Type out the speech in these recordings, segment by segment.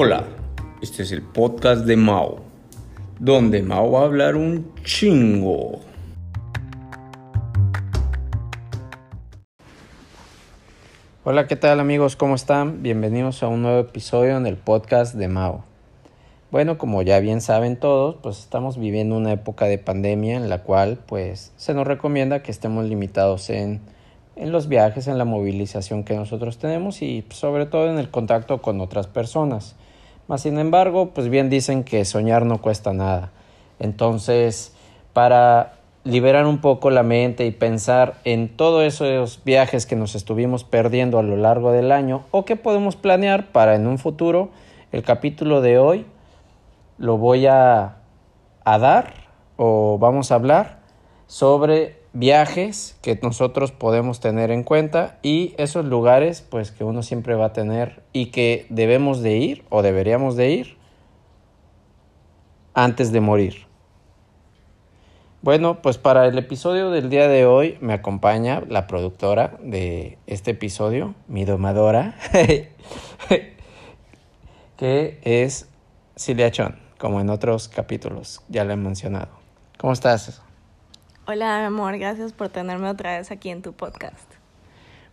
Hola, este es el podcast de Mao, donde Mao va a hablar un chingo. Hola, ¿qué tal amigos? ¿Cómo están? Bienvenidos a un nuevo episodio en el podcast de Mao. Bueno, como ya bien saben todos, pues estamos viviendo una época de pandemia en la cual pues se nos recomienda que estemos limitados en, en los viajes, en la movilización que nosotros tenemos y sobre todo en el contacto con otras personas. Más sin embargo, pues bien dicen que soñar no cuesta nada. Entonces, para liberar un poco la mente y pensar en todos esos viajes que nos estuvimos perdiendo a lo largo del año o que podemos planear para en un futuro, el capítulo de hoy lo voy a, a dar o vamos a hablar sobre viajes que nosotros podemos tener en cuenta y esos lugares pues que uno siempre va a tener y que debemos de ir o deberíamos de ir antes de morir. Bueno, pues para el episodio del día de hoy me acompaña la productora de este episodio, mi domadora, que es Cilia Chon como en otros capítulos, ya lo he mencionado. ¿Cómo estás? Hola, amor, gracias por tenerme otra vez aquí en tu podcast.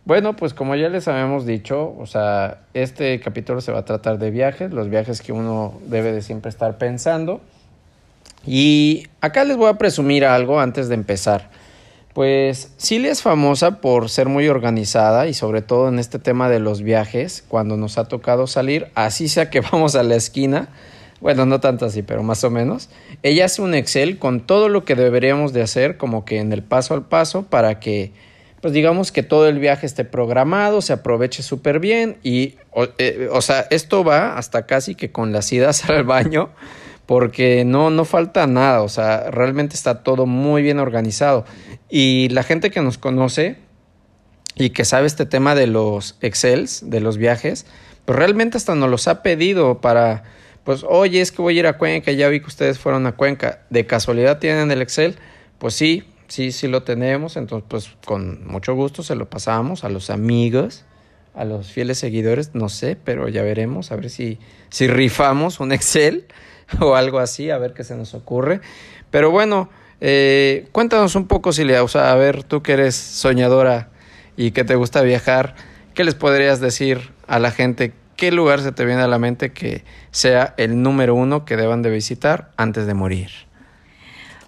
Bueno, pues como ya les habíamos dicho, o sea, este capítulo se va a tratar de viajes, los viajes que uno debe de siempre estar pensando. Y acá les voy a presumir algo antes de empezar. Pues Silvia es famosa por ser muy organizada y sobre todo en este tema de los viajes, cuando nos ha tocado salir, así sea que vamos a la esquina, bueno, no tanto así, pero más o menos. Ella hace un Excel con todo lo que deberíamos de hacer, como que en el paso al paso, para que, pues digamos que todo el viaje esté programado, se aproveche súper bien y, o, eh, o, sea, esto va hasta casi que con las idas al baño, porque no, no falta nada, o sea, realmente está todo muy bien organizado. Y la gente que nos conoce y que sabe este tema de los Excels, de los viajes, pues realmente hasta nos los ha pedido para pues oye, es que voy a ir a Cuenca, ya vi que ustedes fueron a Cuenca, ¿de casualidad tienen el Excel? Pues sí, sí, sí lo tenemos, entonces pues con mucho gusto se lo pasamos a los amigos, a los fieles seguidores, no sé, pero ya veremos, a ver si, si rifamos un Excel o algo así, a ver qué se nos ocurre. Pero bueno, eh, cuéntanos un poco, Silvia, o sea, a ver, tú que eres soñadora y que te gusta viajar, ¿qué les podrías decir a la gente ¿qué lugar se te viene a la mente que sea el número uno que deban de visitar antes de morir?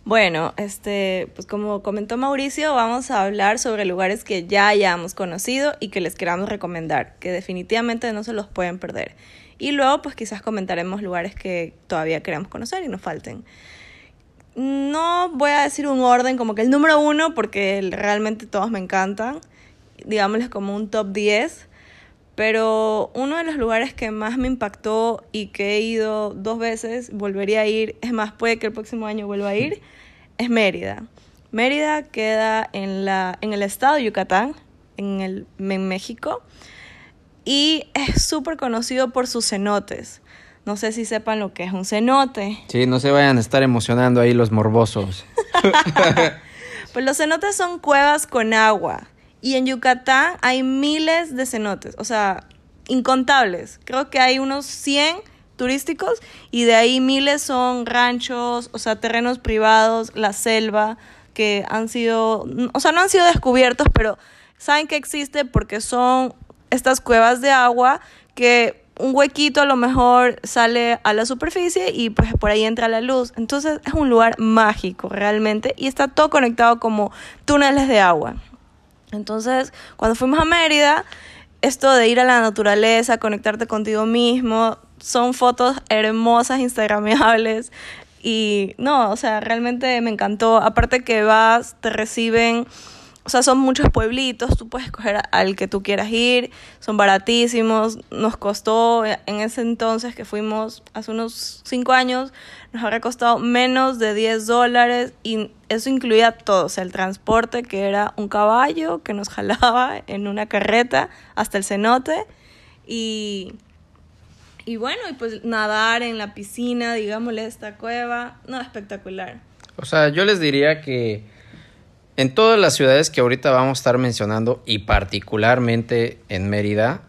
Bueno, este, pues como comentó Mauricio, vamos a hablar sobre lugares que ya hayamos conocido y que les queramos recomendar, que definitivamente no se los pueden perder. Y luego, pues quizás comentaremos lugares que todavía queremos conocer y nos falten. No voy a decir un orden como que el número uno, porque realmente todos me encantan. Digámosles como un top 10 pero uno de los lugares que más me impactó y que he ido dos veces, volvería a ir, es más, puede que el próximo año vuelva a ir, es Mérida. Mérida queda en, la, en el estado de Yucatán, en, el, en México, y es súper conocido por sus cenotes. No sé si sepan lo que es un cenote. Sí, no se vayan a estar emocionando ahí los morbosos. pues los cenotes son cuevas con agua y en Yucatán hay miles de cenotes, o sea, incontables. Creo que hay unos 100 turísticos y de ahí miles son ranchos, o sea, terrenos privados, la selva, que han sido, o sea, no han sido descubiertos, pero saben que existe porque son estas cuevas de agua que un huequito a lo mejor sale a la superficie y pues por ahí entra la luz. Entonces es un lugar mágico realmente y está todo conectado como túneles de agua. Entonces, cuando fuimos a Mérida, esto de ir a la naturaleza, conectarte contigo mismo, son fotos hermosas, instagramables. Y no, o sea, realmente me encantó. Aparte que vas, te reciben o sea, son muchos pueblitos, tú puedes escoger al que tú quieras ir, son baratísimos, nos costó en ese entonces que fuimos hace unos 5 años, nos habría costado menos de 10 dólares y eso incluía todo, o sea, el transporte que era un caballo que nos jalaba en una carreta hasta el cenote y, y bueno, y pues nadar en la piscina, digámosle, esta cueva, no, espectacular. O sea, yo les diría que en todas las ciudades que ahorita vamos a estar mencionando y particularmente en Mérida,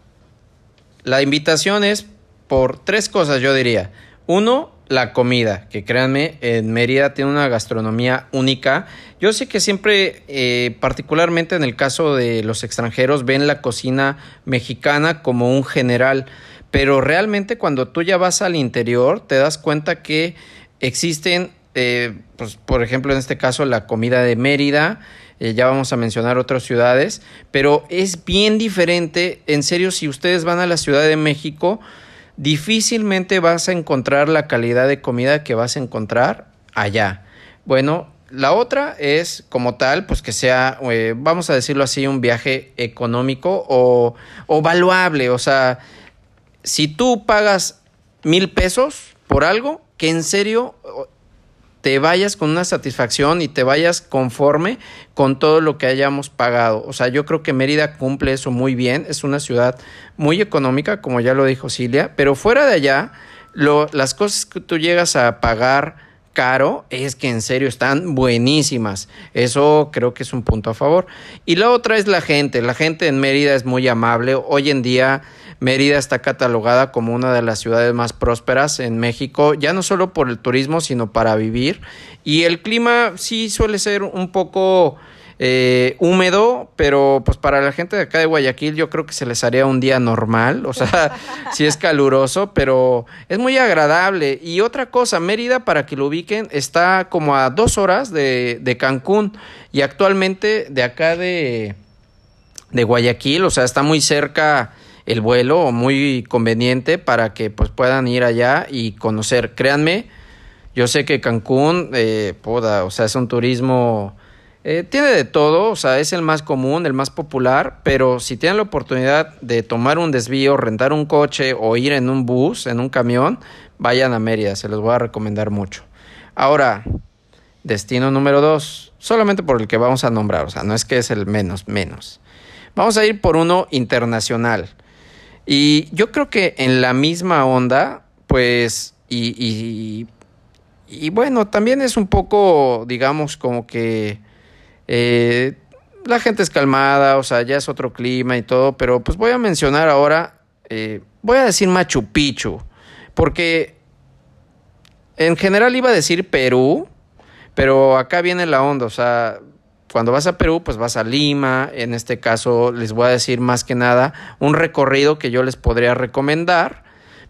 la invitación es por tres cosas, yo diría. Uno, la comida, que créanme, en Mérida tiene una gastronomía única. Yo sé que siempre, eh, particularmente en el caso de los extranjeros, ven la cocina mexicana como un general, pero realmente cuando tú ya vas al interior te das cuenta que existen, eh, pues, por ejemplo, en este caso, la comida de Mérida, eh, ya vamos a mencionar otras ciudades, pero es bien diferente, en serio, si ustedes van a la Ciudad de México, difícilmente vas a encontrar la calidad de comida que vas a encontrar allá. Bueno, la otra es como tal, pues que sea, eh, vamos a decirlo así, un viaje económico o, o valuable. O sea, si tú pagas mil pesos por algo, que en serio te vayas con una satisfacción y te vayas conforme con todo lo que hayamos pagado. O sea, yo creo que Mérida cumple eso muy bien. Es una ciudad muy económica, como ya lo dijo Cilia, pero fuera de allá, lo, las cosas que tú llegas a pagar caro es que en serio están buenísimas. Eso creo que es un punto a favor. Y la otra es la gente. La gente en Mérida es muy amable. Hoy en día Mérida está catalogada como una de las ciudades más prósperas en México, ya no solo por el turismo, sino para vivir. Y el clima sí suele ser un poco eh, húmedo, pero pues para la gente de acá de Guayaquil yo creo que se les haría un día normal, o sea, sí es caluroso, pero es muy agradable. Y otra cosa, Mérida, para que lo ubiquen, está como a dos horas de, de Cancún y actualmente de acá de, de Guayaquil, o sea, está muy cerca el vuelo muy conveniente para que pues puedan ir allá y conocer. Créanme, yo sé que Cancún, eh, o sea, es un turismo, eh, tiene de todo, o sea, es el más común, el más popular, pero si tienen la oportunidad de tomar un desvío, rentar un coche o ir en un bus, en un camión, vayan a Mérida, se los voy a recomendar mucho. Ahora, destino número dos, solamente por el que vamos a nombrar, o sea, no es que es el menos, menos. Vamos a ir por uno internacional. Y yo creo que en la misma onda, pues, y, y, bueno, también es un poco, digamos, como que eh, la gente es calmada, o sea, ya es otro clima y todo, pero pues voy a mencionar ahora, eh, voy a decir Machu Picchu, porque en general iba a decir Perú, pero acá viene la onda, o sea, cuando vas a Perú, pues vas a Lima. En este caso, les voy a decir más que nada un recorrido que yo les podría recomendar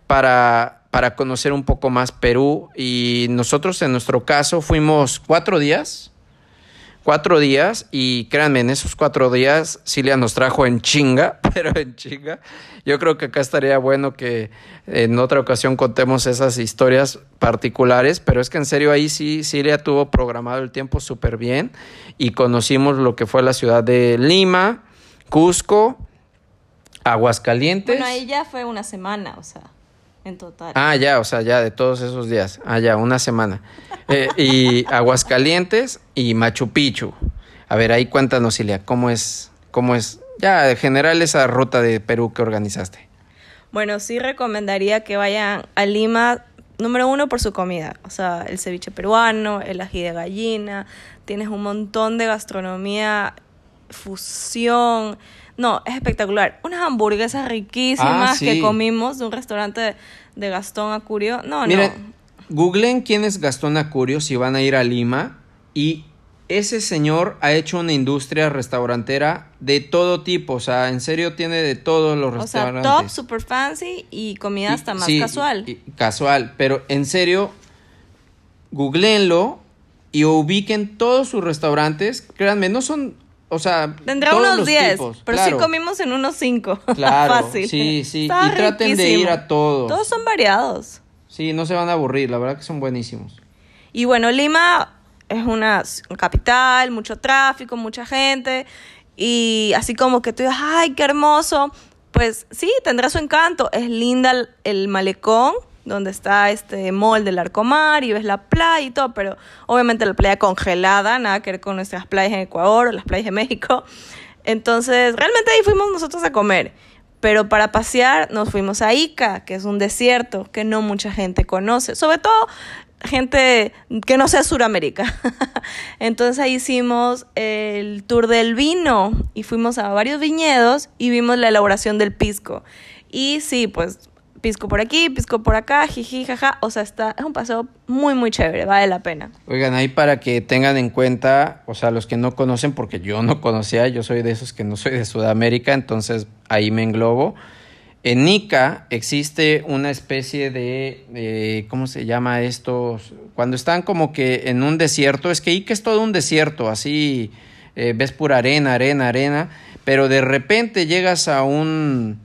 para, para conocer un poco más Perú. Y nosotros, en nuestro caso, fuimos cuatro días cuatro días y créanme, en esos cuatro días Cilia nos trajo en chinga, pero en chinga. Yo creo que acá estaría bueno que en otra ocasión contemos esas historias particulares, pero es que en serio ahí sí Cilia tuvo programado el tiempo súper bien y conocimos lo que fue la ciudad de Lima, Cusco, Aguascalientes. Bueno, ahí ya fue una semana, o sea en total. Ah, ya, o sea, ya de todos esos días. Ah, ya, una semana. Eh, y Aguascalientes y Machu Picchu. A ver, ahí cuéntanos, Ilia, ¿cómo es, cómo es, ya, en general esa ruta de Perú que organizaste? Bueno, sí recomendaría que vayan a Lima, número uno, por su comida. O sea, el ceviche peruano, el ají de gallina. Tienes un montón de gastronomía, fusión no, es espectacular. Unas hamburguesas riquísimas ah, que comimos de un restaurante de, Gastón Acurio. No, Miren, no. Googlen quién es Gastón Acurio si van a ir a Lima y ese señor ha hecho una industria restaurantera de todo tipo, o sea, en serio tiene de todos los restaurantes. O sea, top, super fancy y comida hasta más casual. casual, pero en serio, googleenlo y ubiquen todos sus restaurantes. Créanme, no son o sea, tendrá unos 10, pero sí comimos en unos 5. Claro, Fácil. Sí, sí. y traten de ir a todos. Todos son variados. Sí, no se van a aburrir, la verdad que son buenísimos. Y bueno, Lima es una capital, mucho tráfico, mucha gente. Y así como que tú dices, ay, qué hermoso. Pues sí, tendrá su encanto. Es linda el malecón donde está este mall del Arcomar y ves la playa y todo, pero obviamente la playa congelada, nada que ver con nuestras playas en Ecuador o las playas de México. Entonces, realmente ahí fuimos nosotros a comer. Pero para pasear nos fuimos a Ica, que es un desierto que no mucha gente conoce, sobre todo gente que no sea Suramérica. Entonces ahí hicimos el tour del vino y fuimos a varios viñedos y vimos la elaboración del pisco. Y sí, pues pisco por aquí, pisco por acá, jiji, jaja. O sea, está, es un paseo muy, muy chévere, vale la pena. Oigan, ahí para que tengan en cuenta, o sea, los que no conocen, porque yo no conocía, yo soy de esos que no soy de Sudamérica, entonces ahí me englobo. En Ica existe una especie de, ¿cómo se llama esto? Cuando están como que en un desierto, es que Ica es todo un desierto, así eh, ves pura arena, arena, arena, pero de repente llegas a un,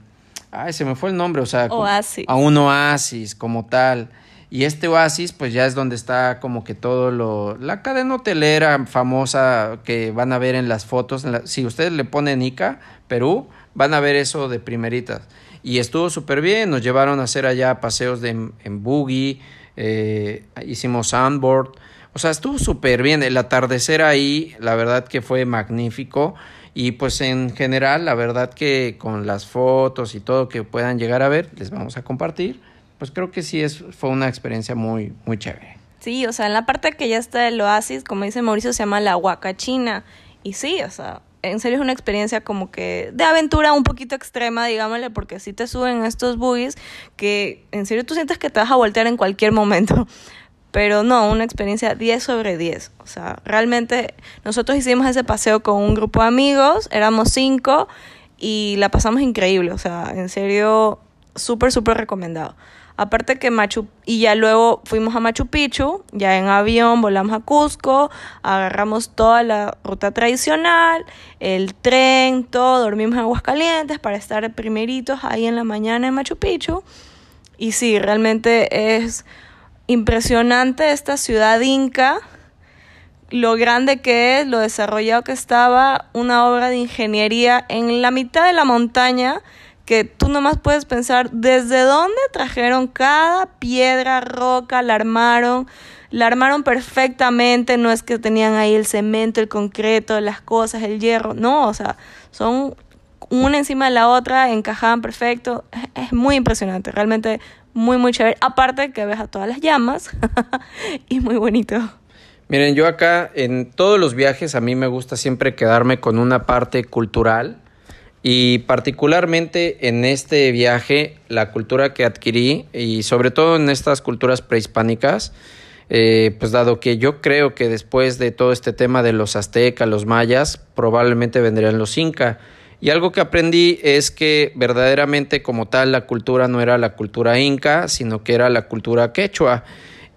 ay, se me fue el nombre, o sea, oasis. a un oasis como tal. Y este oasis, pues ya es donde está como que todo lo, la cadena hotelera famosa que van a ver en las fotos. si ustedes le ponen Ica, Perú, van a ver eso de primeritas y estuvo súper bien. Nos llevaron a hacer allá paseos de, en buggy, eh, hicimos sandboard. O sea, estuvo súper bien. El atardecer ahí, la verdad que fue magnífico. Y pues en general, la verdad que con las fotos y todo que puedan llegar a ver, les vamos a compartir. Pues creo que sí es, fue una experiencia muy, muy chévere. Sí, o sea, en la parte que ya está el oasis, como dice Mauricio, se llama la Huaca China. Y sí, o sea, en serio es una experiencia como que de aventura un poquito extrema, digámosle, porque si te suben estos buggies que en serio tú sientes que te vas a voltear en cualquier momento. Pero no, una experiencia 10 sobre 10. O sea, realmente nosotros hicimos ese paseo con un grupo de amigos, éramos cinco y la pasamos increíble. O sea, en serio, súper, súper recomendado. Aparte que Machu, y ya luego fuimos a Machu Picchu, ya en avión volamos a Cusco, agarramos toda la ruta tradicional, el tren, todo, dormimos en Aguascalientes para estar primeritos ahí en la mañana en Machu Picchu. Y sí, realmente es impresionante esta ciudad inca, lo grande que es, lo desarrollado que estaba, una obra de ingeniería en la mitad de la montaña que tú nomás puedes pensar desde dónde trajeron cada piedra, roca, la armaron, la armaron perfectamente, no es que tenían ahí el cemento, el concreto, las cosas, el hierro, no, o sea, son una encima de la otra, encajaban perfecto, es, muy impresionante, realmente muy, muy chévere, aparte que ves a todas las llamas y muy bonito. Miren, yo acá en todos los viajes a mí me gusta siempre quedarme con una parte cultural y particularmente en este viaje, la cultura que adquirí, y sobre todo en estas culturas prehispánicas, eh, pues dado que yo creo que después de todo este tema de los aztecas, los mayas, probablemente vendrían los incas. Y algo que aprendí es que verdaderamente como tal la cultura no era la cultura inca, sino que era la cultura quechua.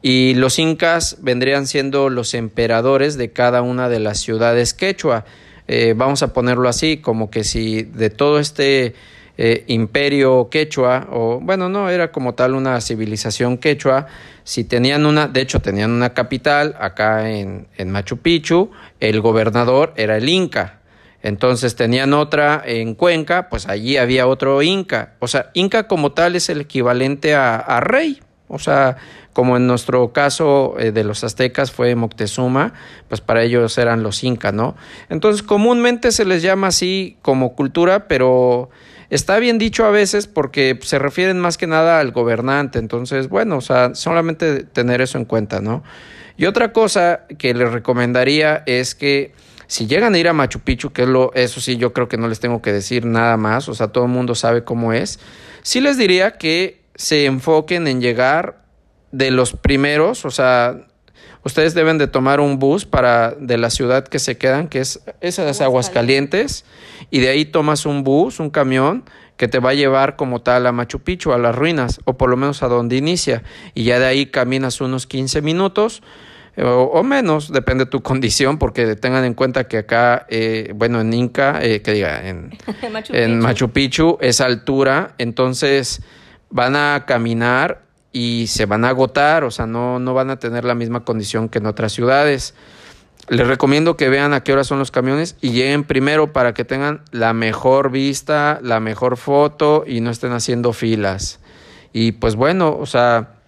Y los incas vendrían siendo los emperadores de cada una de las ciudades quechua. Eh, vamos a ponerlo así, como que si de todo este eh, imperio quechua, o bueno, no, era como tal una civilización quechua, si tenían una, de hecho tenían una capital acá en, en Machu Picchu, el gobernador era el Inca. Entonces tenían otra en Cuenca, pues allí había otro Inca. O sea, Inca como tal es el equivalente a, rey. O sea, como en nuestro caso eh, de los aztecas fue Moctezuma, pues para ellos eran los incas, ¿no? Entonces comúnmente se les llama así como cultura, pero está bien dicho a veces porque se refieren más que nada al gobernante, entonces bueno, o sea, solamente tener eso en cuenta, ¿no? Y otra cosa que les recomendaría es que si llegan a ir a Machu Picchu, que es lo, eso sí, yo creo que no les tengo que decir nada más, o sea, todo el mundo sabe cómo es, sí les diría que se enfoquen en llegar de los primeros, o sea, ustedes deben de tomar un bus para de la ciudad que se quedan, que es esas Aguascalientes, y de ahí tomas un bus, un camión que te va a llevar como tal a Machu Picchu, a las ruinas, o por lo menos a donde inicia, y ya de ahí caminas unos 15 minutos. Eh, o, menos, depende de tu condición, porque tengan en cuenta que acá, eh, bueno, en Inca, eh, que diga, en, en Machu Picchu es altura, entonces van a caminar y se van a agotar, o sea, no, no van a tener la misma condición que en otras ciudades. Les recomiendo que vean a qué hora son los camiones y lleguen primero para que tengan la mejor vista, la mejor foto y no estén haciendo filas. Y pues bueno, o sea,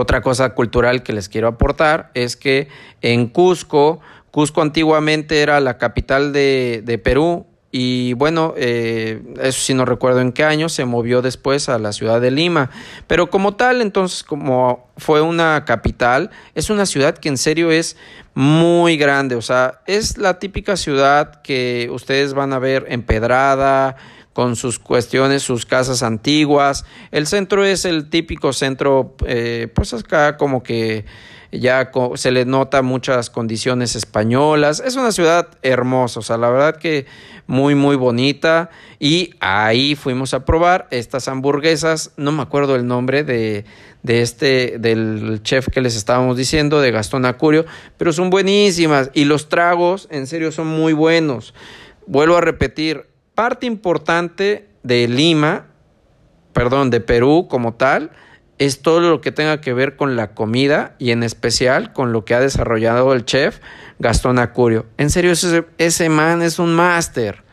otra cosa cultural que les quiero aportar es que en Cusco, Cusco antiguamente era la capital de, Perú, y bueno, eh, eso sí no recuerdo en qué año, se movió después a la ciudad de Lima. Pero como tal, entonces, como fue una capital, es una ciudad que en serio es muy grande. O sea, es la típica ciudad que ustedes van a ver empedrada, con sus cuestiones, sus casas antiguas. El centro es el típico centro, eh, pues acá como que ya se le nota muchas condiciones españolas. Es una ciudad hermosa, o sea, la verdad que muy, muy bonita. Y ahí fuimos a probar estas hamburguesas, no me acuerdo el nombre de, de este, del chef que les estábamos diciendo, de Gastón Acurio, pero son buenísimas y los tragos, en serio, son muy buenos. Vuelvo a repetir, parte importante de Lima, perdón, de Perú como tal, es todo lo que tenga que ver con la comida y en especial con lo que ha desarrollado el chef Gastón Acurio. En serio, ese, ese man es un máster.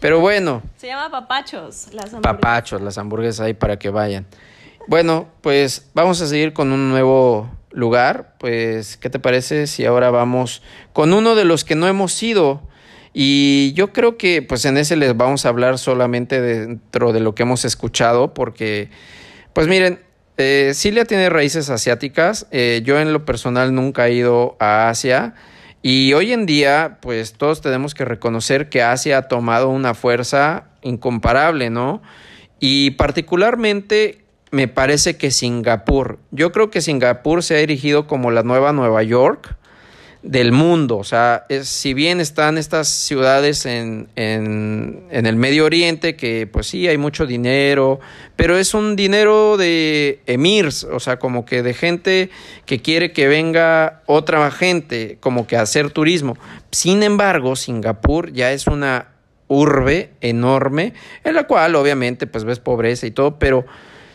Pero bueno. Se llama Papachos. Las Papachos, las hamburguesas ahí para que vayan. Bueno, pues vamos a seguir con un nuevo lugar. Pues, ¿qué te parece si ahora vamos con uno de los que no hemos ido? Y yo creo que pues en ese les vamos a hablar solamente dentro de lo que hemos escuchado, porque, pues miren, eh, Cilia tiene raíces asiáticas. Eh, yo en lo personal nunca he ido a Asia. Y hoy en día, pues todos tenemos que reconocer que Asia ha tomado una fuerza incomparable, ¿no? Y particularmente me parece que Singapur, yo creo que Singapur se ha erigido como la nueva Nueva York del mundo, o sea, es, si bien están estas ciudades en, en, el Medio Oriente, que pues sí, hay mucho dinero, pero es un dinero de emirs, o sea, como que de gente que quiere que venga otra gente, como que a hacer turismo. Sin embargo, Singapur ya es una urbe enorme, en la cual obviamente pues ves pobreza y todo, pero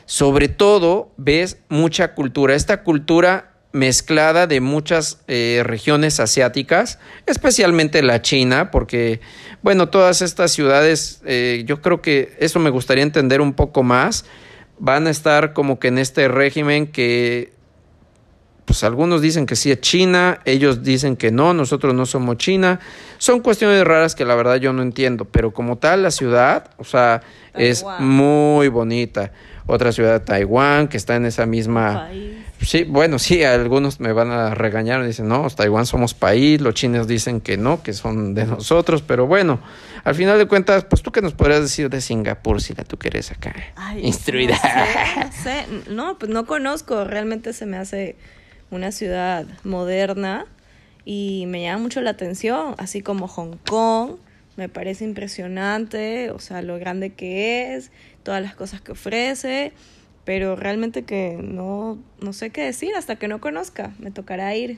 sobre todo ves mucha cultura, esta cultura mezclada de muchas eh, regiones asiáticas, especialmente la China, porque, bueno, todas estas ciudades, eh, yo creo que eso me gustaría entender un poco más, van a estar como que en este régimen que, pues algunos dicen que sí es China, ellos dicen que no, nosotros no somos China, son cuestiones raras que la verdad yo no entiendo, pero como tal la ciudad, o sea, es muy bonita. Otra ciudad Taiwán que está en esa misma... Sí, bueno, sí, algunos me van a regañar, dicen, no, Taiwán somos país, los chinos dicen que no, que son de nosotros, pero bueno, al final de cuentas, pues tú qué nos podrías decir de Singapur si la tú quieres acá, instruida. No sé, no, pues no conozco, realmente se me hace una ciudad moderna y me llama mucho la atención, así como Hong Kong, me parece impresionante, o sea, lo grande que es, todas las cosas que ofrece, pero realmente que no, no sé qué decir hasta que no conozca, me tocará ir.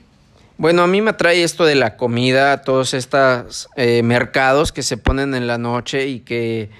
Bueno, a mí me atrae esto de la comida, todos estos eh, mercados que se ponen en la noche y que,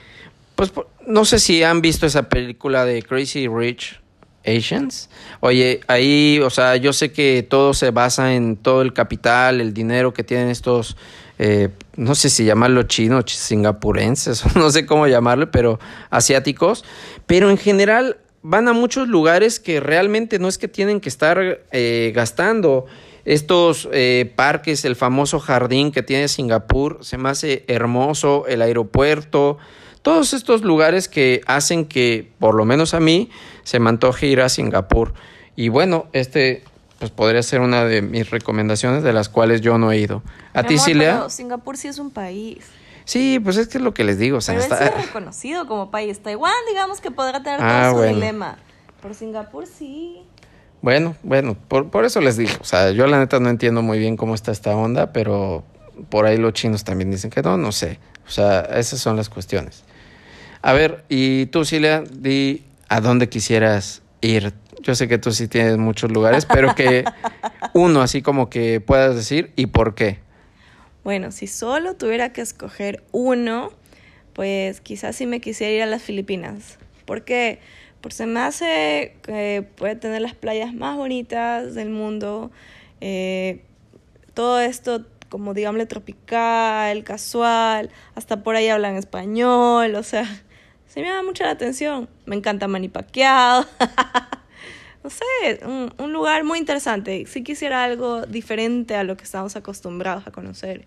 pues, no sé si han visto esa película de Crazy Rich Asians. Oye, ahí, o sea, yo sé que todo se basa en todo el capital, el dinero que tienen estos eh, no sé si llamarlo chino, singapurenses, no sé cómo llamarlo, pero asiáticos, pero en general van a muchos lugares que realmente no es que tienen que estar eh, gastando. Estos eh, parques, el famoso jardín que tiene Singapur, se me hace hermoso, el aeropuerto, todos estos lugares que hacen que, por lo menos a mí, se me antoje ir a Singapur. Y bueno, este pues podría ser una de mis recomendaciones de las cuales yo no he ido. ¿A ti, Silvia? Singapur sí es un país. Sí, pues es que es lo que les digo. O sea, está... es reconocido como país. Taiwán, digamos que podrá tener ah, todo su dilema. Por Singapur sí. Bueno, bueno, por, por eso les digo. O sea, yo la neta no entiendo muy bien cómo está esta onda, pero por ahí los chinos también dicen que no, no sé. O sea, esas son las cuestiones. A ver, y tú, Silvia, di a dónde quisieras ir yo sé que tú sí tienes muchos lugares, pero que uno así como que puedas decir y por qué. Bueno, si solo tuviera que escoger uno, pues quizás sí me quisiera ir a las Filipinas. ¿Por qué? Porque se me hace que puede tener las playas más bonitas del mundo. Eh, todo esto, como digámosle, tropical, casual. Hasta por ahí hablan español. O sea, se me da mucho la atención. Me encanta manipaqueado. no sé, un, lugar muy interesante. Si quisiera algo diferente a lo que estamos acostumbrados a conocer.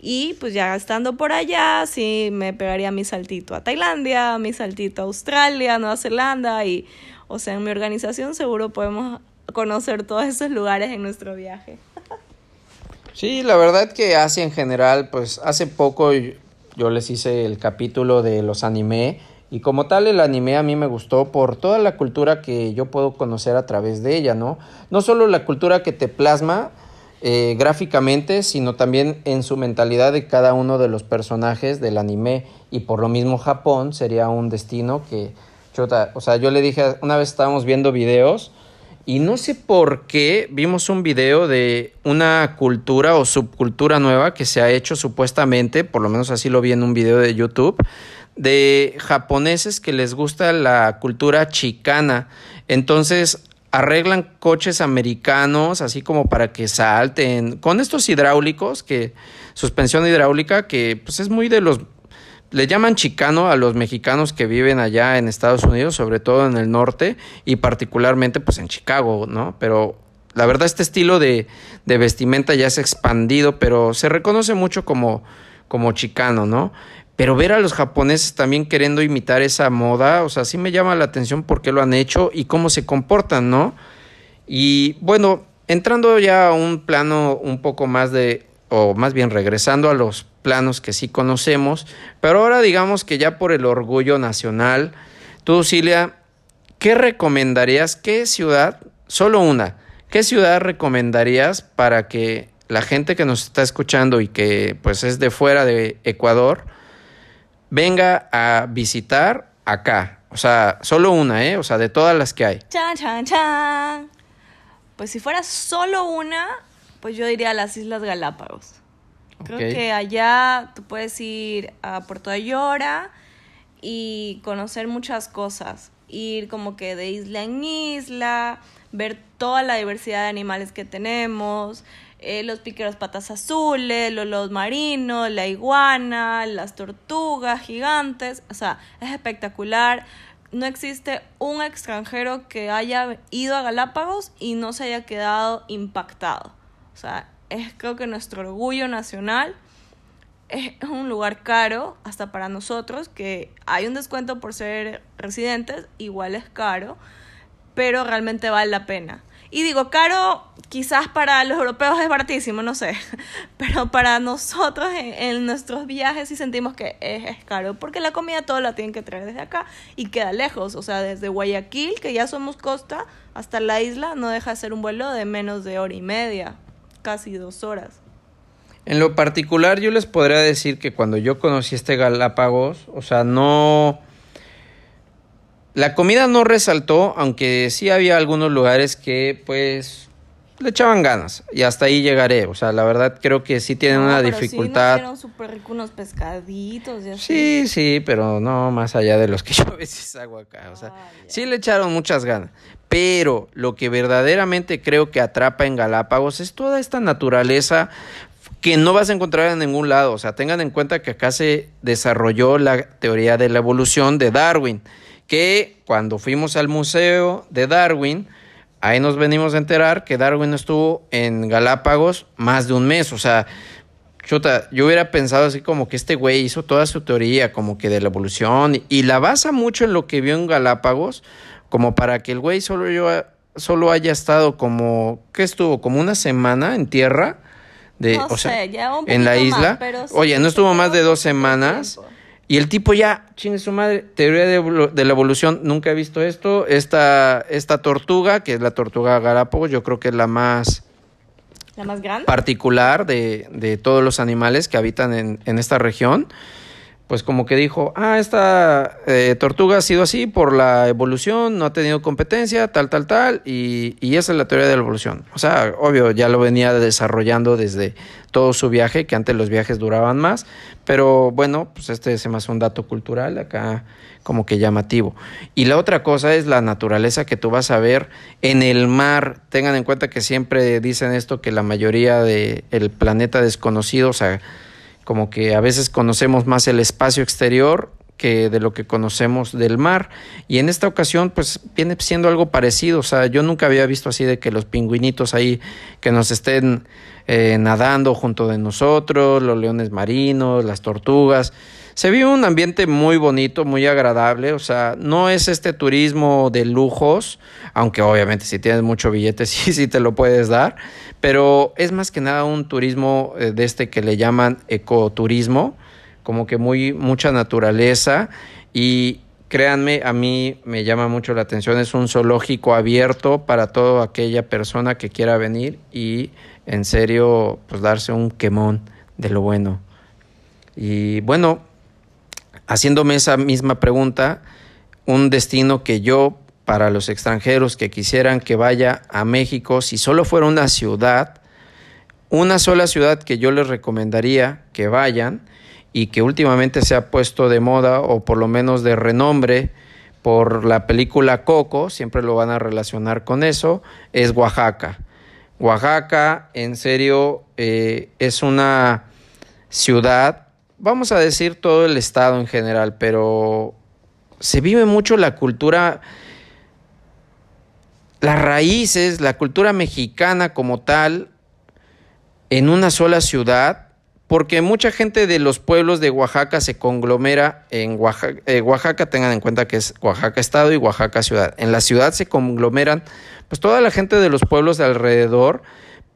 Y pues ya estando por allá, sí me pegaría mi saltito a Tailandia, mi saltito a Australia, Nueva Zelanda y, o sea, en mi organización seguro podemos conocer todos esos lugares en nuestro viaje. Sí, la verdad que Asia en general, pues hace poco yo les hice el capítulo de los anime y como tal el anime a mí me gustó por toda la cultura que yo puedo conocer a través de ella, ¿no? No solo la cultura que te plasma eh, gráficamente, sino también en su mentalidad de cada uno de los personajes del anime y por lo mismo Japón sería un destino que, o sea, yo le dije, una vez estábamos viendo videos y no sé por qué vimos un video de una cultura o subcultura nueva que se ha hecho supuestamente, por lo menos así lo vi en un video de YouTube, de japoneses que les gusta la cultura chicana. Entonces arreglan coches americanos así como para que salten con estos hidráulicos que suspensión hidráulica que pues es muy de los le llaman chicano a los mexicanos que viven allá en Estados Unidos, sobre todo en el norte y particularmente pues en Chicago, ¿no? Pero la verdad este estilo de, de vestimenta ya se ha expandido, pero se reconoce mucho como, como chicano, ¿no? Pero ver a los japoneses también queriendo imitar esa moda, o sea, sí me llama la atención por qué lo han hecho y cómo se comportan, ¿no? Y bueno, entrando ya a un plano un poco más de, o más bien regresando a los planos que sí conocemos, pero ahora digamos que ya por el orgullo nacional, tú, Cilia, ¿qué recomendarías? ¿Qué ciudad? Solo una. ¿Qué ciudad recomendarías para que la gente que nos está escuchando y que pues es de fuera de Ecuador venga a visitar acá? O sea, solo una, ¿eh? O sea, de todas las que hay. Chan, chan, chan. Pues si fuera solo una, pues yo diría las Islas Galápagos. Creo que allá tú puedes ir a Puerto Ayora y conocer muchas cosas. Ir como que de isla en isla, ver toda la diversidad de animales que tenemos, eh, los piqueros patas azules, los lobos marinos, la iguana, las tortugas gigantes. O sea, es espectacular. No existe un extranjero que haya ido a Galápagos y no se haya quedado impactado. O sea, es creo que nuestro orgullo nacional. Es un lugar caro, hasta para nosotros, que hay un descuento por ser residentes, igual es caro, pero realmente vale la pena. Y digo, caro quizás para los europeos es baratísimo, no sé, pero para nosotros en, nuestros viajes sí sentimos que es, caro, porque la comida todo la tienen que traer desde acá y queda lejos, o sea, desde Guayaquil, que ya somos costa, hasta la isla no deja de ser un vuelo de menos de hora y media casi dos horas. En lo particular, yo les podría decir que cuando yo conocí este Galápagos, o sea, no... La comida no resaltó, aunque sí había algunos lugares que, pues, le echaban ganas. Y hasta ahí llegaré. O sea, la verdad creo que sí tienen una dificultad. Sí, súper ricos unos pescaditos y así. Sí, sí, pero no más allá de los que yo a veces hago acá. O sea, sí le echaron muchas ganas. Pero lo que verdaderamente creo que atrapa en Galápagos es toda esta naturaleza que no vas a encontrar en ningún lado. O sea, tengan en cuenta que acá se desarrolló la teoría de la evolución de Darwin, que cuando fuimos al museo de Darwin, ahí nos venimos a enterar que Darwin estuvo en Galápagos más de un mes. O sea, chuta, yo hubiera pensado así como que este güey hizo toda su teoría como que de la evolución y la basa mucho en lo que vio en Galápagos como para que el güey solo, yo, solo haya estado como, ¿qué estuvo? Como una semana en tierra. De, o sea, en la isla. Oye, no estuvo más de dos semanas. Y el tipo ya, chingue su madre, teoría de, de, la evolución, nunca he visto esto. Esta, esta tortuga, que es la tortuga Galápagos, yo creo que es la más... La más grande. Particular de, de todos los animales que habitan en, en esta región pues como que dijo, ah, esta eh, tortuga ha sido así por la evolución, no ha tenido competencia, tal, tal, tal, y, y, esa es la teoría de la evolución. O sea, obvio, ya lo venía desarrollando desde todo su viaje, que antes los viajes duraban más, pero bueno, pues este es más un dato cultural acá como que llamativo. Y la otra cosa es la naturaleza que tú vas a ver en el mar. Tengan en cuenta que siempre dicen esto, que la mayoría del el planeta desconocido, o sea, como que a veces conocemos más el espacio exterior que de lo que conocemos del mar. Y en esta ocasión, pues viene siendo algo parecido. O sea, yo nunca había visto así de que los pingüinitos ahí que nos estén eh, nadando junto de nosotros, los leones marinos, las tortugas. Se vio un ambiente muy bonito, muy agradable, o sea, no es este turismo de lujos, aunque obviamente si tienes mucho billete sí, sí te lo puedes dar, pero es más que nada un turismo eh, de este que le llaman ecoturismo, como que muy mucha naturaleza y créanme, a mí me llama mucho la atención, es un zoológico abierto para toda aquella persona que quiera venir y en serio pues darse un quemón de lo bueno. Y bueno, haciéndome esa misma pregunta, un destino que yo para los extranjeros que quisieran que vaya a México, si solo fuera una ciudad, una sola ciudad que yo les recomendaría que vayan y que últimamente se ha puesto de moda o por lo menos de renombre por la película Coco, siempre lo van a relacionar con eso, es Oaxaca. Oaxaca, en serio, eh, es una ciudad, vamos a decir todo el estado en general, pero se vive mucho la cultura las raíces, la cultura mexicana como tal, en una sola ciudad, porque mucha gente de los pueblos de Oaxaca se conglomera en Oaxaca, eh, Oaxaca, tengan en cuenta que es Oaxaca Estado y Oaxaca Ciudad. En la ciudad se conglomeran pues toda la gente de los pueblos de alrededor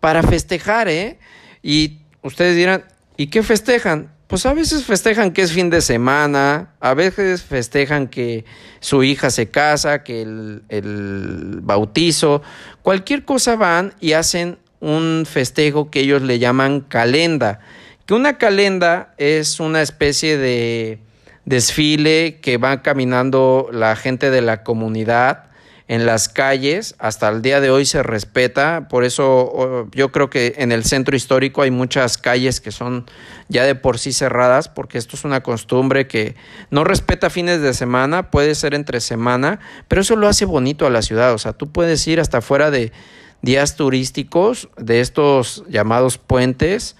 para festejar, ¿eh? Y ustedes dirán, ¿y qué festejan? Pues a veces festejan que es fin de semana, a veces festejan que su hija se casa, que el, bautizo, cualquier cosa van y hacen un festejo que ellos le llaman calenda, que una calenda es una especie de desfile que va caminando la gente de la comunidad en las calles, hasta el día de hoy se respeta, por eso yo creo que en el centro histórico hay muchas calles que son ya de por sí cerradas, porque esto es una costumbre que no respeta fines de semana, puede ser entre semana, pero eso lo hace bonito a la ciudad, o sea, tú puedes ir hasta fuera de días turísticos, de estos llamados puentes,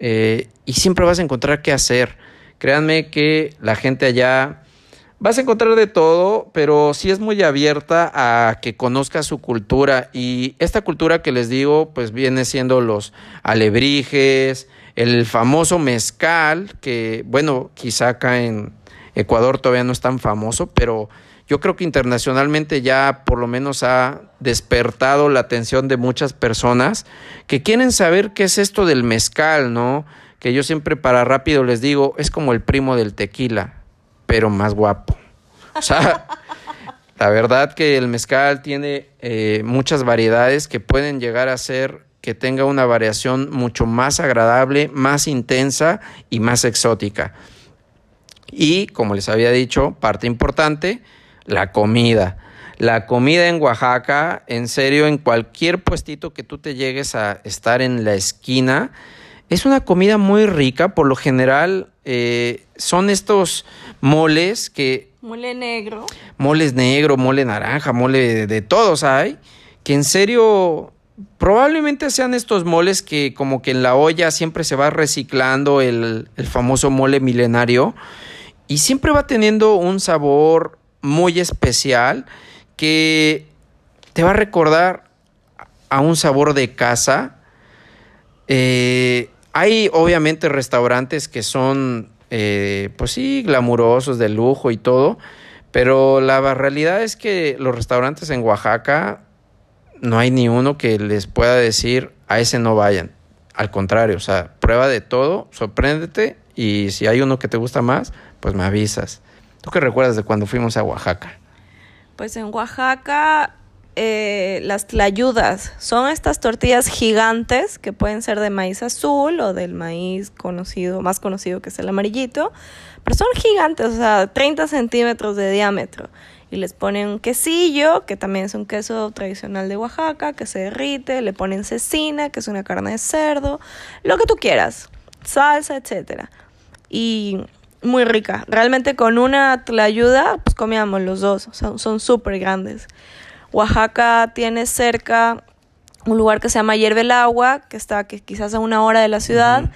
eh, y siempre vas a encontrar qué hacer. Créanme que la gente allá Vas a encontrar de todo, pero sí es muy abierta a que conozca su cultura. Y esta cultura que les digo, pues viene siendo los alebrijes, el famoso mezcal, que bueno, quizá acá en Ecuador todavía no es tan famoso, pero yo creo que internacionalmente ya por lo menos ha despertado la atención de muchas personas que quieren saber qué es esto del mezcal, ¿no? Que yo siempre para rápido les digo, es como el primo del tequila pero más guapo. O sea, la verdad que el mezcal tiene eh, muchas variedades que pueden llegar a ser que tenga una variación mucho más agradable, más intensa y más exótica. Y, como les había dicho, parte importante, la comida. La comida en Oaxaca, en serio, en cualquier puestito que tú te llegues a estar en la esquina, es una comida muy rica, por lo general eh, son estos moles que... Mole negro. Moles negro, mole naranja, mole de, todos hay, que en serio probablemente sean estos moles que como que en la olla siempre se va reciclando el, el famoso mole milenario y siempre va teniendo un sabor muy especial que te va a recordar a un sabor de casa. Eh, hay obviamente restaurantes que son, eh, pues sí, glamurosos, de lujo y todo, pero la realidad es que los restaurantes en Oaxaca no hay ni uno que les pueda decir a ese no vayan. Al contrario, o sea, prueba de todo, sorpréndete y si hay uno que te gusta más, pues me avisas. ¿Tú qué recuerdas de cuando fuimos a Oaxaca? Pues en Oaxaca eh, las tlayudas. Son estas tortillas gigantes que pueden ser de maíz azul o del maíz conocido, más conocido que es el amarillito, pero son gigantes, o sea, 30 centímetros de diámetro. Y les ponen un quesillo, que también es un queso tradicional de Oaxaca, que se derrite, le ponen cecina, que es una carne de cerdo, lo que tú quieras, salsa, etcétera. Y muy rica. Realmente con una tlayuda, pues comíamos los dos, son súper grandes. Oaxaca tiene cerca un lugar que se llama Hierve el Agua, que está que quizás a una hora de la ciudad,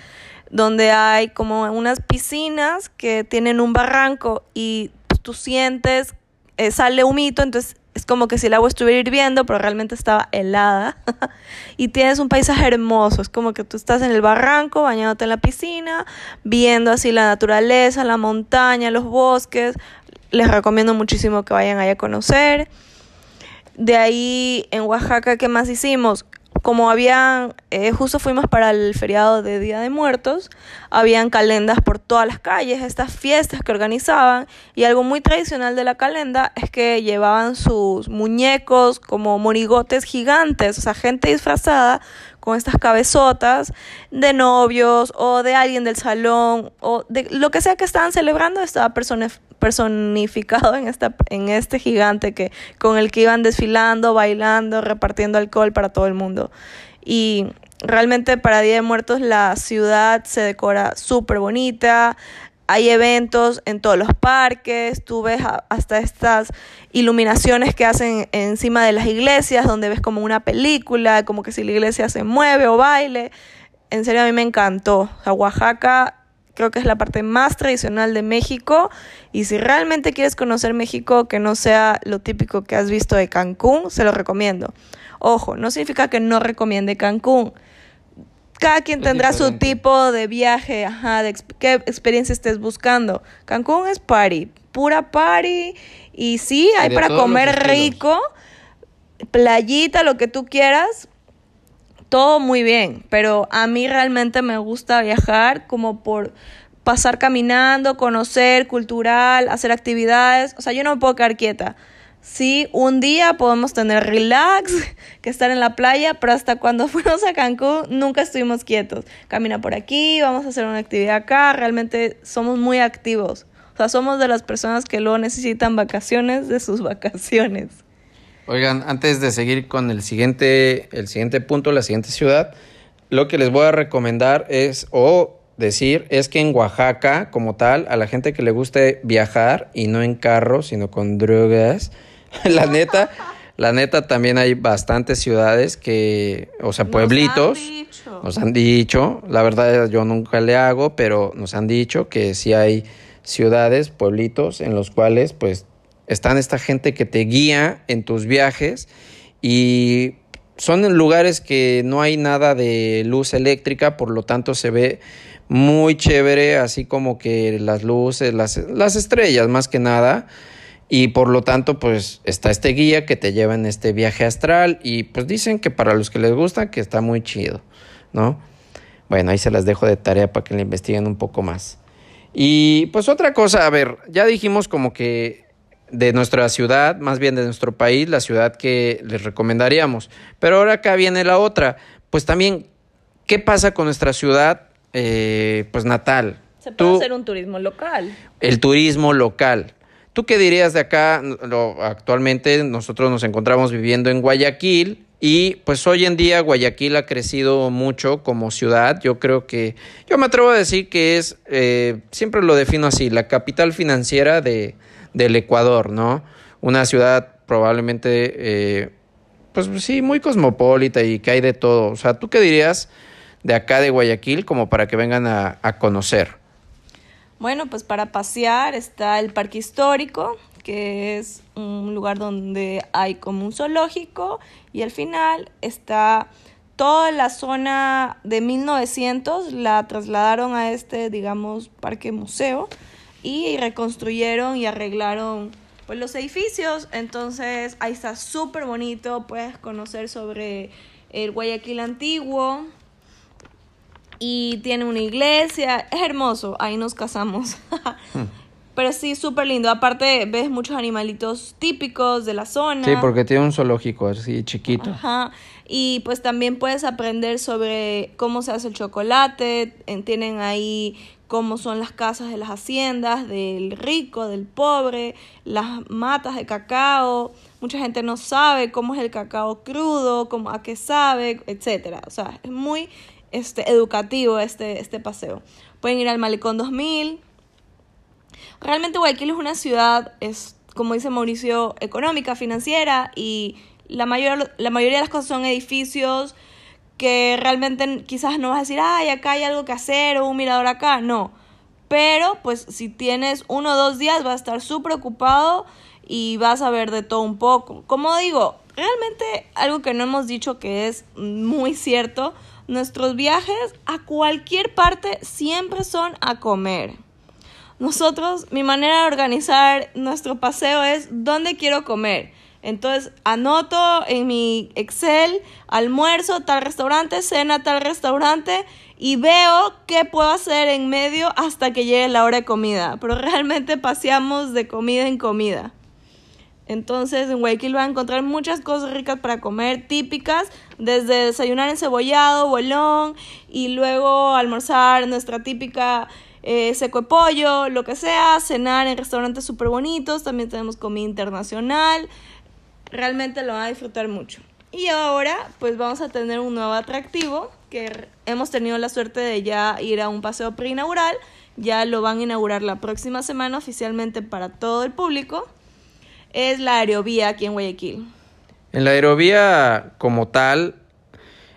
donde hay como unas piscinas que tienen un barranco y tú sientes, eh, sale humito, entonces es como que si el agua estuviera hirviendo, pero realmente estaba helada. y tienes un paisaje hermoso. Es como que tú estás en el barranco, bañándote en la piscina, viendo así la naturaleza, la montaña, los bosques. Les recomiendo muchísimo que vayan allá a conocer. De ahí en Oaxaca, ¿qué más hicimos? como habían, eh, justo fuimos para el feriado de Día de Muertos, habían calendas por todas las calles, estas fiestas que organizaban, y algo muy tradicional de la calenda es que llevaban sus muñecos como monigotes gigantes, o sea, gente disfrazada con estas cabezotas de novios o de alguien del salón o de lo que sea que estaban celebrando estaba personificado en esta en este gigante que con el que iban desfilando, bailando, repartiendo alcohol para todo el mundo. Y realmente para Día de Muertos la ciudad se decora súper bonita, hay eventos en todos los parques, tú ves hasta estas iluminaciones que hacen encima de las iglesias, donde ves como una película, como que si la iglesia se mueve o baile. En serio, a mí me encantó. O Oaxaca creo que es la parte más tradicional de México y si realmente quieres conocer México que no sea lo típico que has visto de Cancún, se lo recomiendo. Ojo, no significa que no recomiende Cancún cada quien tendrá su tipo de viaje, ajá, de qué experiencia estés buscando. Cancún es party, pura party. Y sí, hay para comer rico, playita, lo que tú quieras. Todo muy bien, pero a mí realmente me gusta viajar como por pasar caminando, conocer, cultural, hacer actividades. O sea, yo no me puedo quedar quieta. Sí, un día podemos tener relax, que estar en la playa, pero hasta cuando fuimos a Cancún nunca estuvimos quietos. Camina por aquí, vamos a hacer una actividad acá, realmente somos muy activos. O sea, somos de las personas que luego necesitan vacaciones de sus vacaciones. Oigan, antes de seguir con el siguiente, el siguiente punto, la siguiente ciudad, lo que les voy a recomendar es, o decir, es que en Oaxaca, como tal, a la gente que le guste viajar y no en carro, sino con drogas, la neta, la neta también hay bastantes ciudades que, o sea, pueblitos. Nos han dicho, la verdad yo nunca le hago, pero nos han dicho que sí hay ciudades, pueblitos en los cuales pues están esta gente que te guía en tus viajes y son lugares que no hay nada de luz eléctrica, por lo tanto se ve muy chévere, así como que las luces, las, las estrellas más que nada. Y por lo tanto, pues está este guía que te lleva en este viaje astral y pues dicen que para los que les gusta, que está muy chido, ¿no? Bueno, ahí se las dejo de tarea para que le investiguen un poco más. Y pues otra cosa, a ver, ya dijimos como que de nuestra ciudad, más bien de nuestro país, la ciudad que les recomendaríamos. Pero ahora acá viene la otra, pues también, ¿qué pasa con nuestra ciudad, eh, pues natal? Se puede hacer un turismo local. El turismo local. ¿Tú qué dirías de acá? actualmente nosotros nos encontramos viviendo en Guayaquil y pues hoy en día Guayaquil ha crecido mucho como ciudad. Yo creo que, yo me atrevo a decir que es, eh, siempre lo defino así, la capital financiera de, del Ecuador, ¿no? Una ciudad probablemente, eh, pues sí, muy cosmopolita y que hay de todo. O sea, ¿tú qué dirías de acá de Guayaquil como para que vengan a, a conocer? Bueno, pues para pasear está el Parque Histórico, que es un lugar donde hay como un zoológico y al final está toda la zona de 1900 la trasladaron a este, digamos, parque museo y reconstruyeron y arreglaron pues los edificios, entonces ahí está súper bonito, puedes conocer sobre el Guayaquil antiguo, y tiene una iglesia, es hermoso, ahí nos casamos. Pero sí, súper lindo. Aparte, ves muchos animalitos típicos de la zona. Sí, porque tiene un zoológico así chiquito. Ajá. Y pues también puedes aprender sobre cómo se hace el chocolate. Tienen ahí cómo son las casas de las haciendas, del rico, del pobre, las matas de cacao. Mucha gente no sabe cómo es el cacao crudo, cómo, a qué sabe, etcétera. O sea, es muy este, educativo este, este paseo. Pueden ir al Malecón 2000. Realmente Guayaquil es una ciudad, es, como dice Mauricio, económica, financiera y la, mayor, la mayoría de las cosas son edificios que realmente quizás no vas a decir, ay, acá hay algo que hacer o un mirador acá. No. Pero pues si tienes uno o dos días vas a estar súper ocupado y vas a ver de todo un poco. Como digo, realmente algo que no hemos dicho que es muy cierto Nuestros viajes a cualquier parte siempre son a comer. Nosotros, mi manera de organizar nuestro paseo es dónde quiero comer. Entonces anoto en mi Excel almuerzo tal restaurante, cena tal restaurante y veo qué puedo hacer en medio hasta que llegue la hora de comida. Pero realmente paseamos de comida en comida. Entonces en Guayaquil van a encontrar muchas cosas ricas para comer, típicas, desde desayunar en cebollado, bolón y luego almorzar nuestra típica eh, seco de pollo, lo que sea, cenar en restaurantes súper bonitos, también tenemos comida internacional, realmente lo van a disfrutar mucho. Y ahora pues vamos a tener un nuevo atractivo que hemos tenido la suerte de ya ir a un paseo preinaugural, ya lo van a inaugurar la próxima semana oficialmente para todo el público es la aerovía aquí en Guayaquil. En la aerovía como tal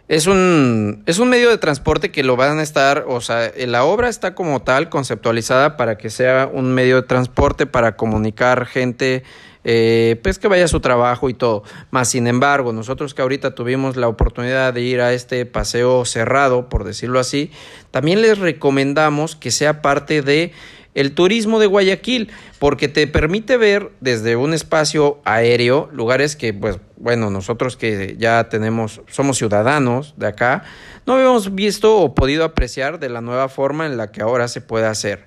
es un, es un medio de transporte que lo van a estar, o sea, la obra está como tal conceptualizada para que sea un medio de transporte para comunicar gente, eh, pues que vaya a su trabajo y todo. Más sin embargo, nosotros que ahorita tuvimos la oportunidad de ir a este paseo cerrado, por decirlo así, también les recomendamos que sea parte de el turismo de Guayaquil, porque te permite ver desde un espacio aéreo lugares que, pues, bueno, nosotros que ya tenemos, somos ciudadanos de acá, no habíamos visto o podido apreciar de la nueva forma en la que ahora se puede hacer.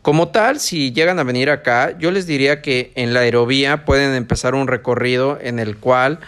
Como tal, si llegan a venir acá, yo les diría que en la aerovía pueden empezar un recorrido en el cual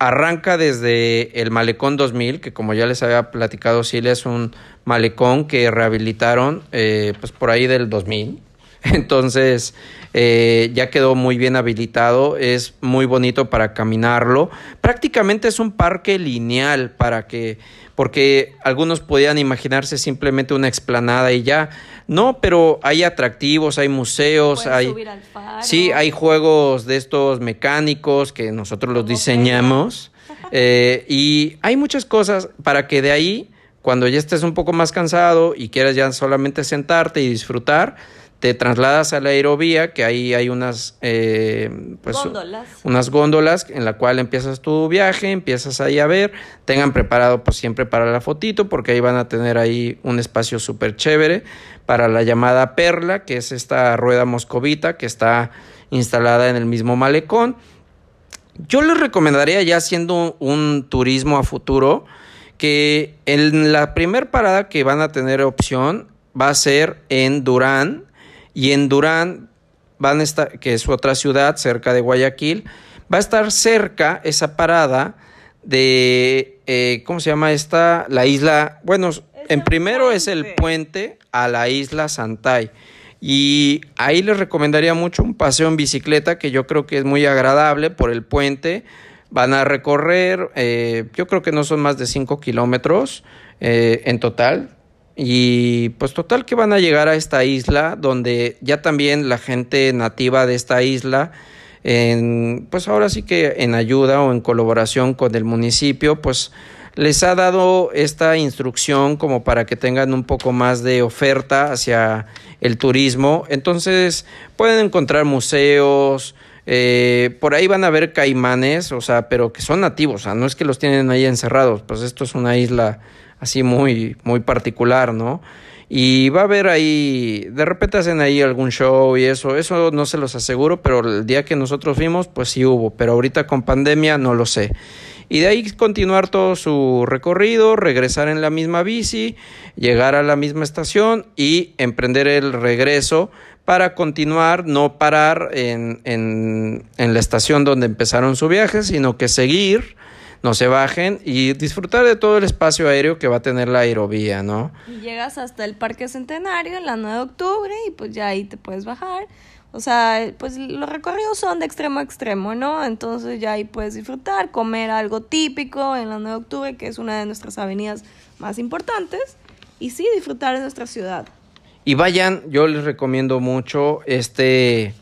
arranca desde el Malecón 2000, que como ya les había platicado, sí es un malecón que rehabilitaron eh, pues por ahí del 2000. Entonces eh, ya quedó muy bien habilitado, es muy bonito para caminarlo. Prácticamente es un parque lineal para que, porque algunos podían imaginarse simplemente una explanada y ya. No, pero hay atractivos, hay museos, hay subir al faro. sí, hay juegos de estos mecánicos que nosotros los diseñamos eh, y hay muchas cosas para que de ahí cuando ya estés un poco más cansado y quieras ya solamente sentarte y disfrutar, te trasladas a la aerovía, que ahí hay unas, eh, pues, Góndolas. unas góndolas en la cual empiezas tu viaje, empiezas ahí a ver, tengan preparado pues siempre para la fotito, porque ahí van a tener ahí un espacio súper chévere para la llamada perla, que es esta rueda moscovita que está instalada en el mismo malecón. Yo les recomendaría ya haciendo un turismo a futuro, que en la primer parada que van a tener opción va a ser en Durán y en Durán van a estar, que es otra ciudad cerca de Guayaquil, va a estar cerca esa parada de, eh, ¿cómo se llama esta? La isla, bueno, en primero es el puente. puente a la isla Santay. Y ahí les recomendaría mucho un paseo en bicicleta que yo creo que es muy agradable por el puente. Van a recorrer, eh, yo creo que no son más de 5 kilómetros eh, en total. Y pues total que van a llegar a esta isla donde ya también la gente nativa de esta isla, en, pues ahora sí que en ayuda o en colaboración con el municipio, pues les ha dado esta instrucción como para que tengan un poco más de oferta hacia el turismo. Entonces pueden encontrar museos, eh, por ahí van a ver caimanes, o sea, pero que son nativos, o sea, no es que los tienen ahí encerrados, pues esto es una isla así muy, muy particular, ¿no? Y va a haber ahí, de repente hacen ahí algún show y eso, eso no se los aseguro, pero el día que nosotros fuimos, pues sí hubo, pero ahorita con pandemia no lo sé. Y de ahí continuar todo su recorrido, regresar en la misma bici, llegar a la misma estación y emprender el regreso para continuar, no parar en, en, en la estación donde empezaron su viaje, sino que seguir, no se bajen y disfrutar de todo el espacio aéreo que va a tener la aerovía, ¿no? Y llegas hasta el Parque Centenario en la 9 de octubre y pues ya ahí te puedes bajar. O sea, pues los recorridos son de extremo a extremo, ¿no? Entonces ya ahí puedes disfrutar, comer algo típico en la 9 de octubre, que es una de nuestras avenidas más importantes. Y sí, disfrutar de nuestra ciudad. Y vayan, yo les recomiendo mucho este,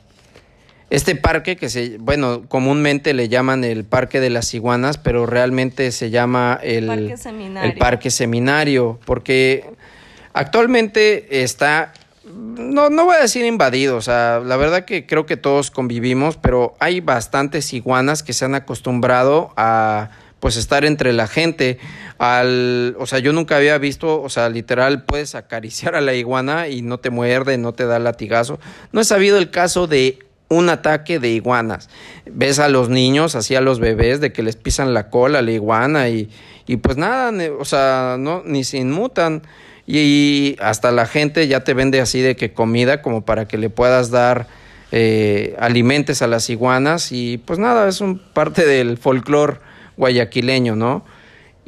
este parque que se, bueno, comúnmente le llaman el Parque de las Iguanas, pero realmente se llama el Parque Seminario. el Parque Seminario, porque actualmente está, no, no voy a decir invadido, o sea, la verdad que creo que todos convivimos, pero hay bastantes iguanas que se han acostumbrado a pues estar entre la gente. Al, o sea, yo nunca había visto, o sea, literal puedes acariciar a la iguana y no te muerde, no te da latigazo. No he sabido el caso de un ataque de iguanas. Ves a los niños, así a los bebés, de que les pisan la cola la iguana y, y pues nada, o sea, no, ni se inmutan. Y, hasta la gente ya te vende así de que comida como para que le puedas dar eh, a las iguanas y pues nada, es un parte del folclore guayaquileño, ¿no?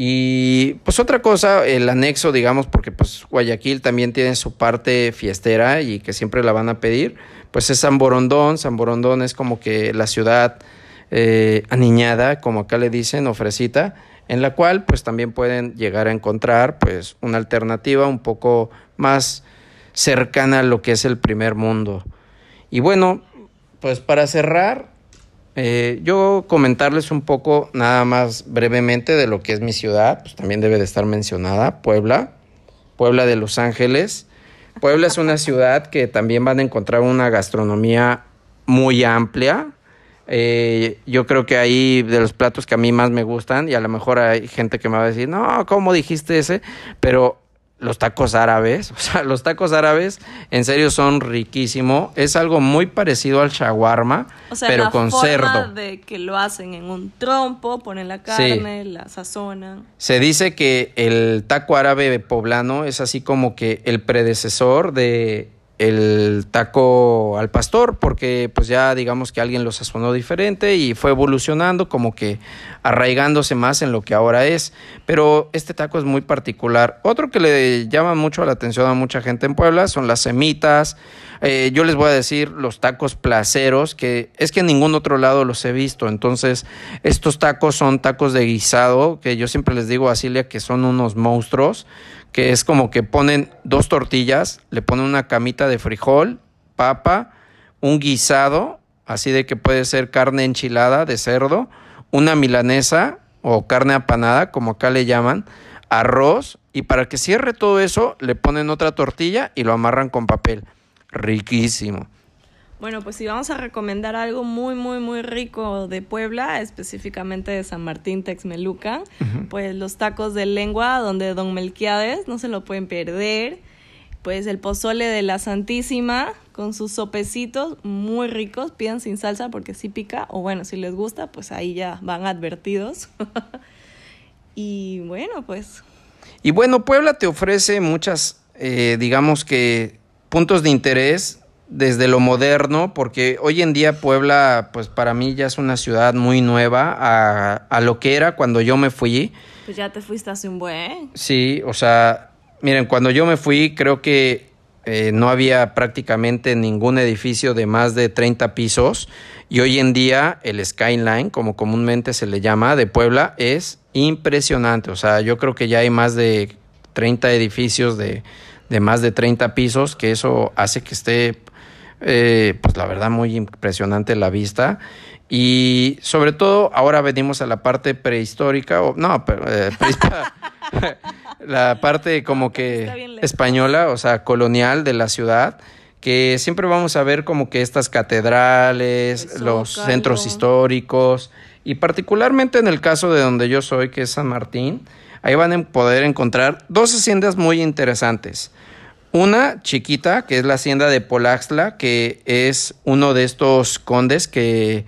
Y pues otra cosa, el anexo, digamos, porque pues Guayaquil también tiene su parte fiestera y que siempre la van a pedir, pues es San Borondón. Es como que la ciudad eh, aniñada, como acá le dicen, ofrecita, en la cual pues también pueden llegar a encontrar pues una alternativa un poco más cercana a lo que es el primer mundo. Y bueno, pues para cerrar, eh, yo comentarles un poco nada más brevemente de lo que es mi ciudad, pues también debe de estar mencionada, Puebla, Puebla de Los Ángeles. Puebla es una ciudad que también van a encontrar una gastronomía muy amplia. Eh, yo creo que ahí de los platos que a mí más me gustan, y a lo mejor hay gente que me va a decir, no, ¿cómo dijiste ese? Pero los tacos árabes, o sea, los tacos árabes en serio son riquísimo, es algo muy parecido al shawarma, pero la con forma cerdo. de que lo hacen en un trompo, ponen la carne, la sazonan. Se dice que el taco árabe poblano es así como que el predecesor de el taco al pastor, porque pues ya digamos que alguien lo sazonó diferente y fue evolucionando, como que arraigándose más en lo que ahora es. Pero este taco es muy particular. Otro que le llama mucho la atención a mucha gente en Puebla son las semitas. Eh, yo les voy a decir los tacos placeros, que es que en ningún otro lado los he visto. Entonces, estos tacos son tacos de guisado, que yo siempre les digo a Cilia que son unos monstruos que es como que ponen dos tortillas, le ponen una camita de frijol, papa, un guisado, así de que puede ser carne enchilada de cerdo, una milanesa o carne apanada, como acá le llaman, arroz, y para que cierre todo eso, le ponen otra tortilla y lo amarran con papel. Riquísimo. Bueno, pues si vamos a recomendar algo muy, muy, muy rico de Puebla, específicamente de San Martín Texmelucan, pues los tacos de lengua, donde Don Melquiades, no se lo pueden perder. Pues el pozole de la Santísima, con sus sopecitos muy ricos, pidan sin salsa porque sí pica, o bueno, si les gusta, pues ahí ya van advertidos. y bueno, pues... Y bueno, Puebla te ofrece muchas, eh, digamos que, puntos de interés desde lo moderno, porque hoy en día Puebla, pues para mí ya es una ciudad muy nueva a, a, lo que era cuando yo me fui. Pues ya te fuiste hace un buen. Sí, o sea, miren, cuando yo me fui creo que eh, no había prácticamente ningún edificio de más de 30 pisos y hoy en día el skyline, como comúnmente se le llama, de Puebla es impresionante. O sea, yo creo que ya hay más de 30 edificios de, de más de 30 pisos, que eso hace que esté eh, pues la verdad muy impresionante la vista. Y sobre todo ahora venimos a la parte prehistórica, o no, pero, eh, la parte como que española, o sea, colonial de la ciudad, que siempre vamos a ver como que estas catedrales, los centros históricos, y particularmente en el caso de donde yo soy, que es San Martín, ahí van a poder encontrar dos haciendas muy interesantes. Una chiquita, que es la hacienda de Polaxla, que es uno de estos condes que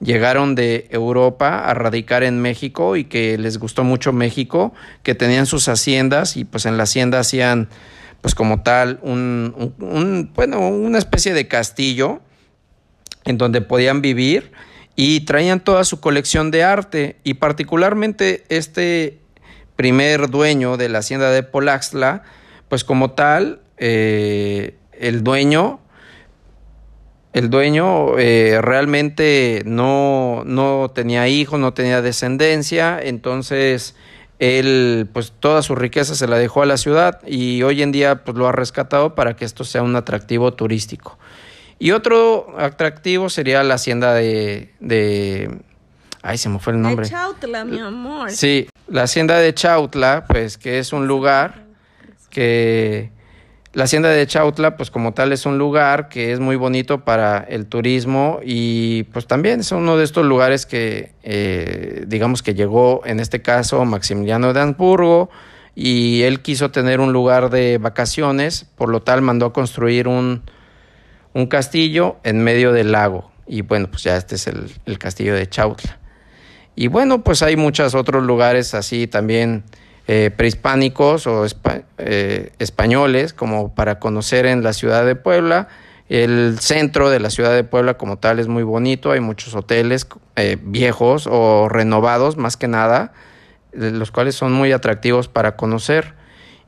llegaron de Europa a radicar en México y que les gustó mucho México, que tenían sus haciendas y pues en la hacienda hacían pues como tal un, un, bueno, una especie de castillo en donde podían vivir y traían toda su colección de arte y particularmente este primer dueño de la hacienda de Polaxla, pues como tal eh, el dueño, el dueño eh, realmente no, no tenía hijos, no tenía descendencia, entonces él pues toda su riqueza se la dejó a la ciudad y hoy en día pues lo ha rescatado para que esto sea un atractivo turístico. Y otro atractivo sería la hacienda de, de ay se me fue el nombre. De Chautla, mi amor. Sí, la hacienda de Chautla, pues que es un lugar que la hacienda de Chautla, pues como tal, es un lugar que es muy bonito para el turismo y pues también es uno de estos lugares que, eh, digamos que llegó en este caso Maximiliano de Habsburgo y él quiso tener un lugar de vacaciones, por lo tal mandó a construir un, un castillo en medio del lago, Y bueno, pues ya este es el, castillo de Chautla. Y bueno, pues hay muchos otros lugares así también eh, prehispánicos o eh, españoles como para conocer en la ciudad de Puebla. El centro de la ciudad de Puebla como tal es muy bonito, hay muchos hoteles eh, viejos o renovados más que nada, los cuales son muy atractivos para conocer.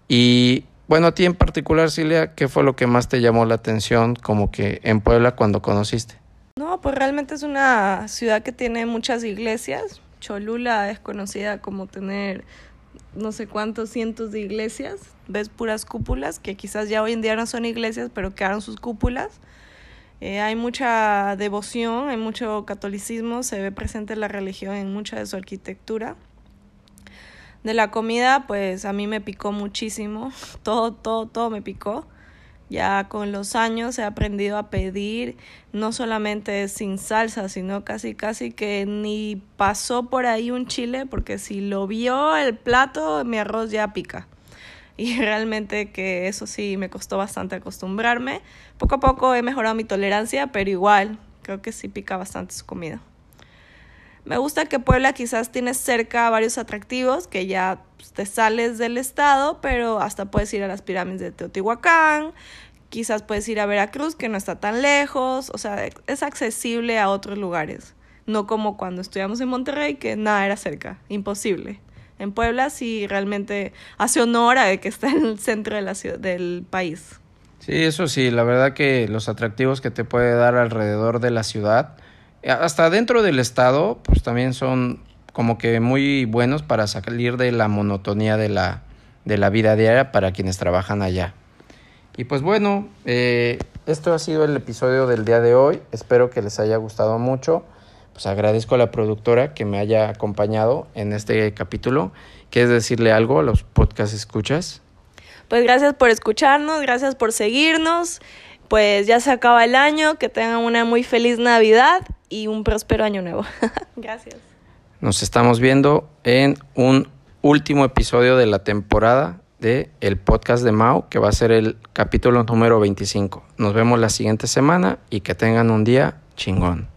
Y bueno, a ti en particular, Silvia, ¿qué fue lo que más te llamó la atención como que en Puebla cuando conociste? No, pues realmente es una ciudad que tiene muchas iglesias. Cholula es conocida como tener no sé cuántos cientos de iglesias. Ves puras cúpulas, que quizás ya hoy en día no son iglesias, pero quedaron sus cúpulas. Eh, hay mucha devoción, hay mucho catolicismo, se ve presente la religión en mucha de su arquitectura. De la comida, pues a mí me picó muchísimo, todo, todo, todo me picó. Ya con los años he aprendido a pedir no solamente sin salsa, sino casi casi que ni pasó por ahí un chile, porque si lo vio el plato, mi arroz ya pica. Y realmente que eso sí me costó bastante acostumbrarme. Poco a poco he mejorado mi tolerancia, pero igual creo que sí pica bastante su comida. Me gusta que Puebla quizás tiene cerca varios atractivos que ya pues, te sales del estado, pero hasta puedes ir a las pirámides de Teotihuacán, quizás puedes ir a Veracruz, que no está tan lejos, o sea, es accesible a otros lugares, no como cuando estudiamos en Monterrey, que nada era cerca, imposible. En Puebla sí realmente hace honor a que está en el centro de la ciudad, del país. Sí, eso sí, la verdad que los atractivos que te puede dar alrededor de la ciudad, hasta dentro del estado, pues también son como que muy buenos para salir de la monotonía de la, de la vida diaria para quienes trabajan allá. Y pues bueno, eh, esto ha sido el episodio del día de hoy. Espero que les haya gustado mucho. Pues agradezco a la productora que me haya acompañado en este capítulo. ¿Quieres decirle algo a los podcast escuchas? Pues gracias por escucharnos, gracias por seguirnos. Pues ya se acaba el año, que tengan una muy feliz Navidad y un próspero año nuevo. Gracias. Nos estamos viendo en un último episodio de la temporada de el podcast de Mao, que va a ser el capítulo número 25. Nos vemos la siguiente semana y que tengan un día chingón.